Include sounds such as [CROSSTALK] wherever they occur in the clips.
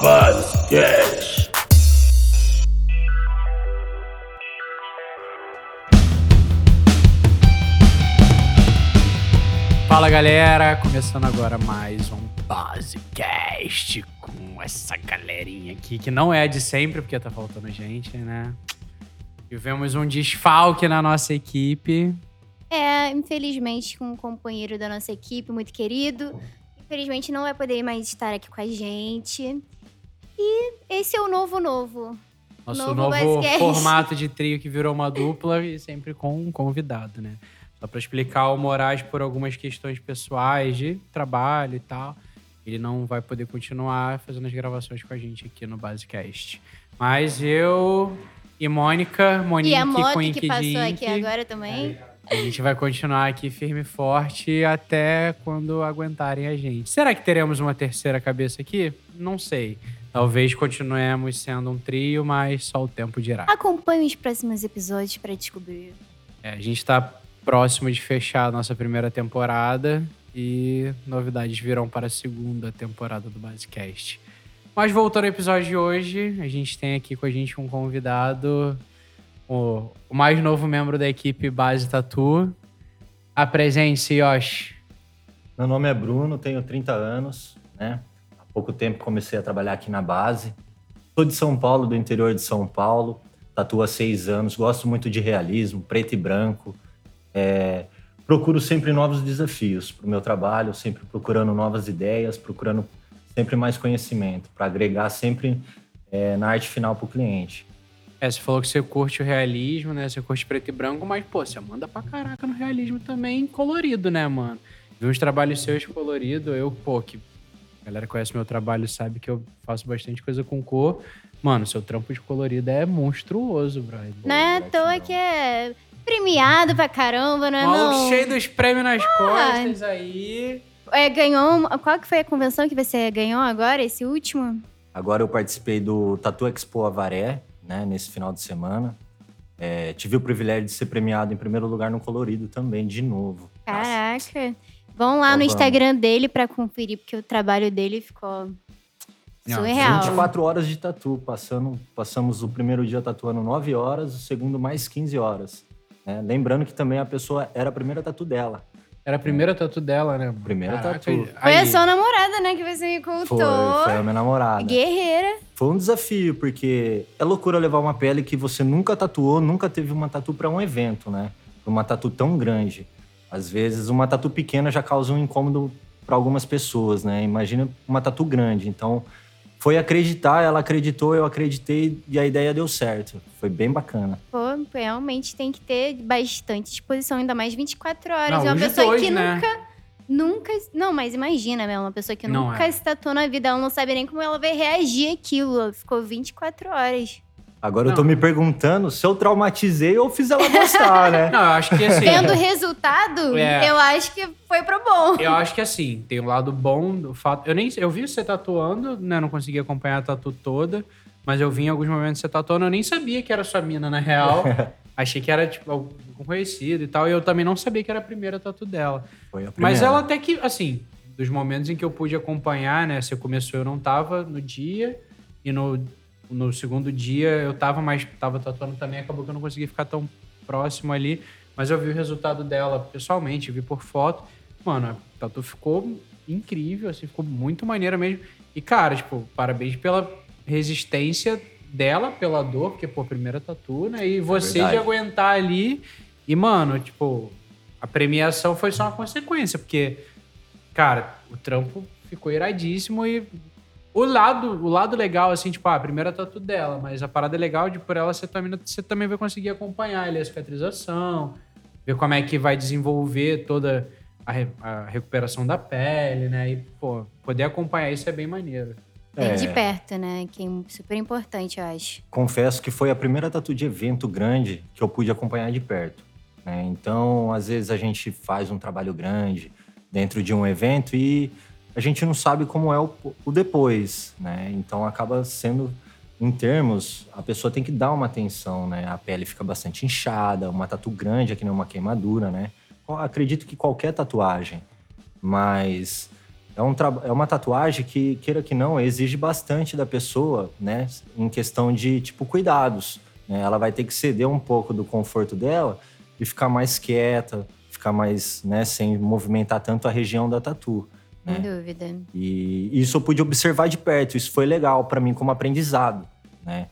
Basquete. Fala galera, começando agora mais um Basecast com essa galerinha aqui, que não é de sempre, porque tá faltando gente, né? Tivemos um desfalque na nossa equipe. É, infelizmente, com um companheiro da nossa equipe muito querido. Infelizmente, não vai poder mais estar aqui com a gente. E esse é o novo novo. Nosso Novo novo formato de trio que virou uma dupla e sempre com um convidado, né? Só pra explicar o Moraes por algumas questões pessoais de trabalho e tal. Ele não vai poder continuar fazendo as gravações com a gente aqui no Basecast. Mas eu e Mônica, Monique E a moto com que passou aqui agora também. A gente vai continuar aqui firme e forte até quando aguentarem a gente. Será que teremos uma terceira cabeça aqui? Não sei. Talvez continuemos sendo um trio, mas só o tempo dirá. Acompanhe os próximos episódios para descobrir. É, a gente está próximo de fechar a nossa primeira temporada e novidades virão para a segunda temporada do Basecast. Mas voltando ao episódio de hoje, a gente tem aqui com a gente um convidado, o, o mais novo membro da equipe Base Tatu. Apresente-se, Yoshi. Meu nome é Bruno, tenho 30 anos, né? Há pouco tempo comecei a trabalhar aqui na base. Sou de São Paulo, do interior de São Paulo. Tatuo há seis anos, gosto muito de realismo, preto e branco. É, procuro sempre novos desafios para o meu trabalho, sempre procurando novas ideias, procurando sempre mais conhecimento, para agregar sempre é, na arte final para o cliente. É, você falou que você curte o realismo, né? Você curte preto e branco, mas, pô, você manda pra caraca no realismo também colorido, né, mano? Vi uns trabalhos seus coloridos, eu, pô, que a galera conhece meu trabalho sabe que eu faço bastante coisa com cor. Mano, seu trampo de colorido é monstruoso, brother. Não é à toa que é premiado pra caramba, não é Maluco não? cheio dos prêmios nas costas aí. É, ganhou... Qual que foi a convenção que você ganhou agora, esse último? Agora eu participei do Tatu Expo Avaré, né, nesse final de semana. É, tive o privilégio de ser premiado em primeiro lugar no colorido também, de novo. Caraca. Vão lá no Vamos. Instagram dele pra conferir, porque o trabalho dele ficou Não, surreal. 24 horas de tatu. Passando, passamos o primeiro dia tatuando 9 horas, o segundo mais 15 horas. né? Lembrando que também a pessoa era a primeira tatu dela. Era a primeira tatu dela, né? Primeira Caraca, tatu. Foi aí- a sua namorada, né, que você me Foi, contou. foi a minha namorada. Guerreira. Foi um desafio, porque é loucura levar uma pele que você nunca tatuou, nunca teve uma tatu para um evento, né? Uma tatu tão grande. Às vezes, uma tatu pequena já causa um incômodo para algumas pessoas, né? Imagina uma tatu grande. Então, foi acreditar, ela acreditou, eu acreditei e a ideia deu certo. Foi bem bacana. Pô, realmente tem que ter bastante disposição, ainda mais 24 horas. Não, e uma pessoa dois, que né? nunca. Nunca. Não, mas imagina, mesmo, uma pessoa que Não nunca é. se tatuou na vida, ela não sabe nem como ela vai reagir àquilo. Ela Ficou 24 horas. Agora eu tô Não. me perguntando se eu traumatizei ou fiz ela gostar, né? [LAUGHS] Não, eu acho que assim. Vendo o resultado, É. eu acho que foi pro bom. Eu acho que assim, tem um lado bom do fato. Eu nem eu vi você tatuando, né? Não consegui acompanhar a tatu toda, mas eu vi em alguns momentos você tatuando, eu nem sabia que era sua mina, na real. [LAUGHS] Achei que era, tipo, algum conhecido e tal. E eu também não sabia que era a primeira tatu dela. Foi a Mas primeira. ela até que, assim, dos momentos em que eu pude acompanhar, né? Você começou, eu não tava no dia. E no, no segundo dia eu tava, mas tava tatuando também. Acabou que eu não consegui ficar tão próximo ali. Mas eu vi o resultado dela pessoalmente, vi por foto. Mano, a tatu ficou incrível, assim, ficou muito maneira mesmo. E, cara, tipo, parabéns pela resistência dela, pela dor, porque, pô, primeira tatu, né? E você de verdade. aguentar ali. E, mano, tipo, a premiação foi só uma consequência, porque, cara, o trampo ficou iradíssimo e o lado, o lado legal, assim, tipo, ah, a primeira tatu dela, mas a parada legal de por ela você também, você também vai conseguir acompanhar ali a cicatrização, ver como é que vai desenvolver toda a, re- a recuperação da pele, né? E, pô, poder acompanhar isso é bem maneiro. Ver É. de perto, né? Que é super importante, eu acho. confesso que foi a primeira tatu de evento grande que eu pude acompanhar de perto. né? Então, às vezes a gente faz um trabalho grande dentro de um evento e a gente não sabe como é o, o depois, né? Então acaba sendo em termos, a pessoa tem que dar uma atenção, né? A pele fica bastante inchada, uma tatu grande aqui não é uma queimadura, né? Acredito que qualquer tatuagem, mas é, um é uma tatuagem que, queira que não, exige bastante da pessoa, né? Em questão de, tipo, cuidados. Né? Ela vai ter que ceder um pouco do conforto dela e ficar mais quieta, ficar mais, né, sem movimentar tanto a região da tatu. Sem né? dúvida. E isso eu pude observar de perto. Isso foi legal para mim como aprendizado, né?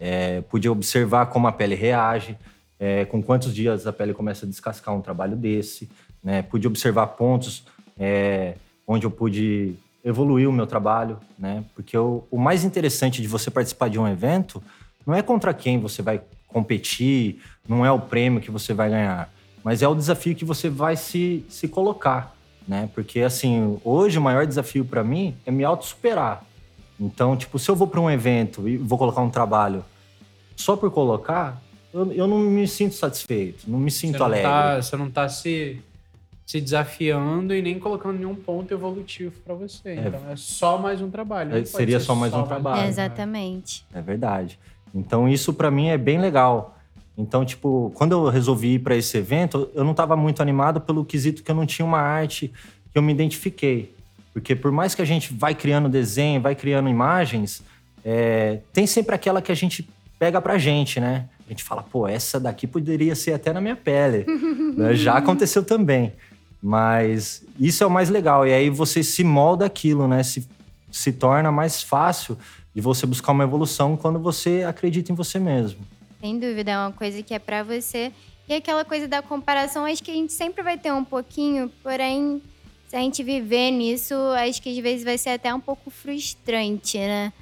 É, pude observar como a pele reage, é, com quantos dias a pele começa a descascar um trabalho desse, né? Pude observar pontos é, onde eu pude evoluir o meu trabalho, né? Porque o, o mais interessante de você participar de um evento não é contra quem você vai competir, não é o prêmio que você vai ganhar, mas é o desafio que você vai se, se colocar, né? Porque assim, hoje o maior desafio para mim é me auto-superar. Então, tipo, se eu vou para um evento e vou colocar um trabalho só por colocar, eu, eu não me sinto satisfeito, não me sinto você alegre. Tá, você não tá se, se desafiando e nem colocando nenhum ponto evolutivo para você. É, então é só mais um trabalho. É, seria só mais só um trabalho. É, exatamente. É verdade. Então isso para mim é bem legal. Então, tipo, quando eu resolvi ir para esse evento, eu não estava muito animado pelo quesito que eu não tinha uma arte que eu me identifiquei. Porque por mais que a gente vai criando desenho, vai criando imagens, é, tem sempre aquela que a gente pega pra gente, né? A gente fala, pô, essa daqui poderia ser até na minha pele. Né? [LAUGHS] Já aconteceu também. Mas isso é o mais legal. E aí você se molda aquilo, né? Se, se torna mais fácil de você buscar uma evolução quando você acredita em você mesmo. Sem dúvida, é uma coisa que é para você. E aquela coisa da comparação, acho que a gente sempre vai ter um pouquinho, porém, se a gente viver nisso, acho que às vezes vai ser até um pouco frustrante, né?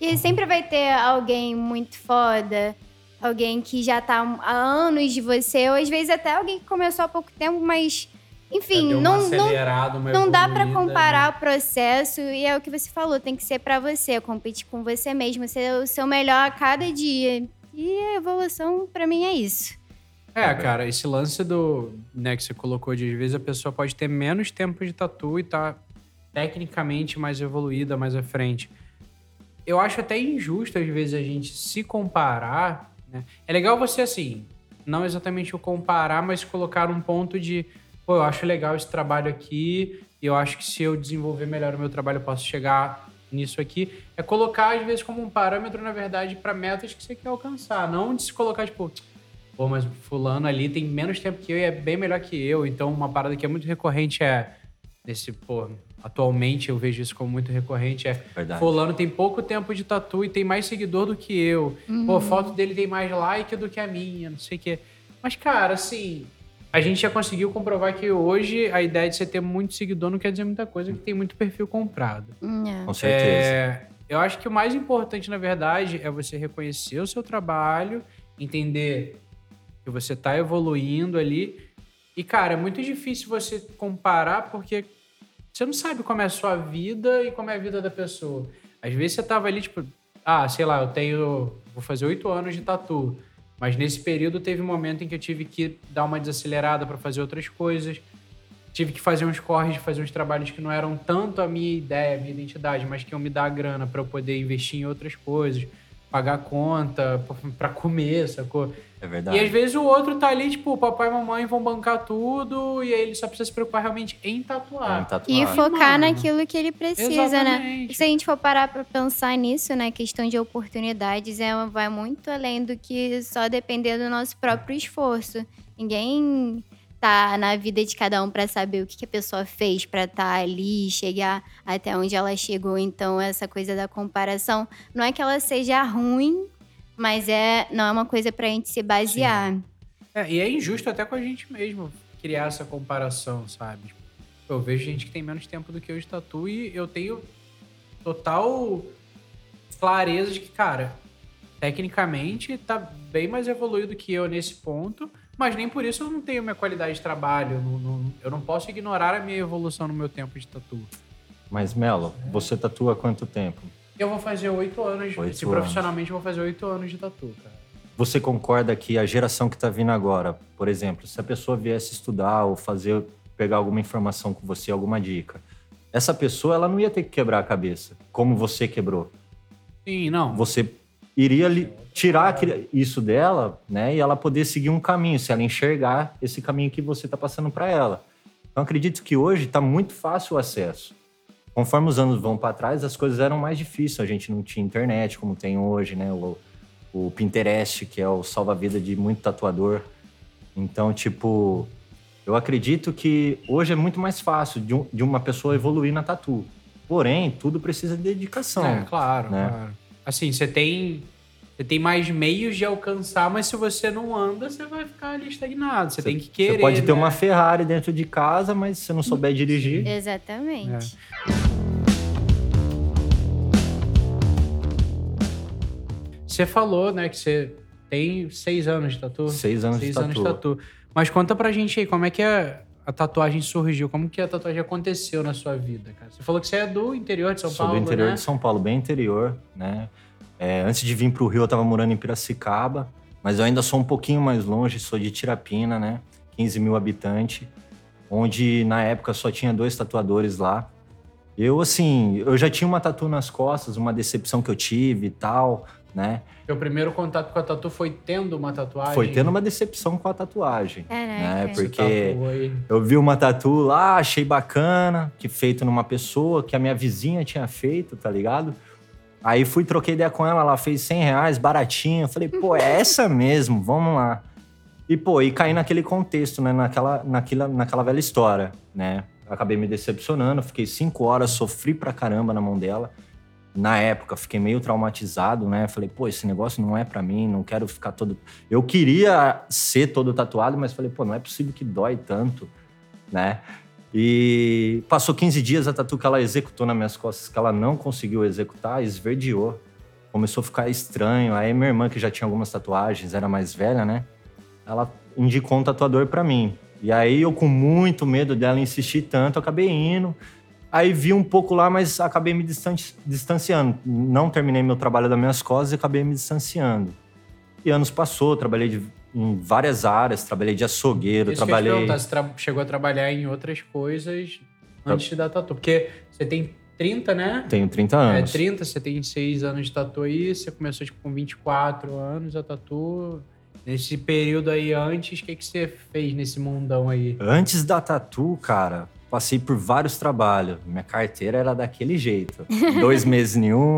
E sempre vai ter alguém muito foda, alguém que já tá há anos de você, ou às vezes até alguém que começou há pouco tempo, mas enfim, não, não, não dá para comparar né? o processo e é o que você falou, tem que ser para você, competir com você mesmo, ser o seu melhor a cada dia. E a evolução, para mim, é isso. É, cara, esse lance do, né, que você colocou de às vezes a pessoa pode ter menos tempo de tatu e tá tecnicamente mais evoluída, mais à frente. Eu acho até injusto, às vezes, a gente se comparar, né? É legal você, assim, não exatamente o comparar, mas colocar um ponto de, pô, eu acho legal esse trabalho aqui, eu acho que se eu desenvolver melhor o meu trabalho, eu posso chegar nisso aqui, é colocar, às vezes, como um parâmetro, na verdade, para metas que você quer alcançar. Não de se colocar, tipo, pô, mas fulano ali tem menos tempo que eu e é bem melhor que eu. Então, uma parada que é muito recorrente é nesse, pô, atualmente eu vejo isso como muito recorrente, é Verdade. fulano tem pouco tempo de tatu e tem mais seguidor do que eu. Uhum. Pô, a foto dele tem mais like do que a minha, não sei o quê. Mas, cara, assim, a gente já conseguiu comprovar que hoje a ideia de você ter muito seguidor não quer dizer muita coisa, que tem muito perfil comprado. É. Com certeza. É, eu acho que o mais importante, na verdade, é você reconhecer o seu trabalho, entender que você está evoluindo ali. E, cara, é muito difícil você comparar porque você não sabe como é a sua vida e como é a vida da pessoa. Às vezes você tava ali, tipo, ah, sei lá, eu tenho. Vou fazer oito anos de tatu. Mas nesse período teve um momento em que eu tive que dar uma desacelerada para fazer outras coisas. Tive que fazer uns corres, fazer uns trabalhos que não eram tanto a minha ideia, a minha identidade, mas que iam me dar grana para eu poder investir em outras coisas, pagar conta, para comer, sacou? É verdade. E às vezes o outro tá ali, tipo, o papai e mamãe vão bancar tudo, e aí ele só precisa se preocupar realmente em tatuar. É, em tatuar. E focar Mano. naquilo que ele precisa, né? Exatamente. né? Se a gente for parar pra pensar nisso, né? Questão de oportunidades é, vai muito além do que só depender do nosso próprio esforço. Ninguém tá na vida de cada um para saber o que, que, a pessoa fez para estar tá ali, chegar até onde ela chegou. Então, essa coisa da comparação não é que ela seja ruim, mas é, não é uma coisa pra gente se basear. É, e é injusto até com a gente mesmo criar essa comparação, sabe? Eu vejo gente que tem menos tempo do que eu de tatu e eu tenho total clareza de que, cara, tecnicamente tá bem mais evoluído que eu nesse ponto, mas nem por isso eu não tenho minha qualidade de trabalho. Não, não, eu não posso ignorar a minha evolução no meu tempo de tatu. Mas, Melo, você tatua há quanto tempo? Eu vou fazer oito anos. Oito se profissionalmente, eu vou fazer oito anos de tatu, cara. Você concorda que a geração que está vindo agora, por exemplo, se a pessoa viesse estudar ou fazer, pegar alguma informação com você, alguma dica, essa pessoa ela não ia ter que quebrar a cabeça, como você quebrou. Sim, não. Você iria li- tirar isso dela, né? E ela poder seguir um caminho, se ela enxergar esse caminho que você está passando para ela. Então acredito que hoje está muito fácil o acesso. Conforme os anos vão para trás, as coisas eram mais difíceis. A gente não tinha internet como tem hoje, né? O, o Pinterest, que é o salva-vida de muito tatuador. Então, tipo, eu acredito que hoje é muito mais fácil de, um- de uma pessoa evoluir na tatu. Porém, tudo precisa de dedicação. É, claro, né? claro. Assim, você tem, você tem mais meios de alcançar, mas se você não anda, você vai ficar ali estagnado. Você, tem que querer. Você pode ter né? uma Ferrari dentro de casa, mas se você não souber dirigir, Exatamente. Você falou, né, que você tem seis anos de tatu. seis anos seis de tatu. anos de tatu. Mas conta pra gente aí, como é que a, a tatuagem surgiu? Como que a tatuagem aconteceu na sua vida, cara? Você falou que você é do interior de São Sou Paulo, do interior né? de São Paulo, bem interior, né? É, antes de vir para o Rio, eu estava morando em Piracicaba, mas eu ainda sou um pouquinho mais longe, sou de Tirapina, né? 15 mil habitantes, onde na época só tinha dois tatuadores lá. Eu, assim, eu já tinha uma tatu nas costas, uma decepção que eu tive e tal, né? Meu primeiro contato com a tatu foi tendo uma tatuagem. Foi tendo uma decepção com a tatuagem. Caraca. Né? Você Porque eu vi uma tatu lá, achei bacana, que feito numa pessoa que a minha vizinha tinha feito, tá ligado? Aí fui, troquei ideia com ela, ela fez 100 reais, baratinho. Eu falei, pô, é essa [LAUGHS] mesmo, vamos lá. E, pô, e caí naquele contexto, né? Naquela, naquela, naquela velha história, né? Acabei me decepcionando, fiquei cinco horas, sofri pra caramba na mão dela. Na época, fiquei meio traumatizado, né? Falei, pô, esse negócio não é pra mim, não quero ficar todo. Eu queria ser todo tatuado, mas falei, pô, não é possível que dói tanto, né? E passou 15 dias a tatu que ela executou nas minhas costas, que ela não conseguiu executar, esverdeou. Começou a ficar estranho. Aí minha irmã, que já tinha algumas tatuagens, era mais velha, né? Ela indicou um tatuador pra mim. E aí eu, com muito medo dela insistir tanto, acabei indo. Aí vi um pouco lá, mas acabei me distan- distanciando. Não terminei meu trabalho das minhas costas e acabei me distanciando. E anos passou, trabalhei de- em várias áreas, trabalhei de açougueiro, Isso que trabalhei. perguntar, você tra- chegou a trabalhar em outras coisas antes de dar tatu. Porque você tem 30, né? Tenho 30 É, anos. 30, você tem 6 anos de tatu aí, você começou tipo, com 24 anos a tatu. Nesse período aí antes, o que, que você fez nesse mundão aí? Antes da tatu, cara, passei por vários trabalhos. Minha carteira era daquele jeito. Dois meses em um,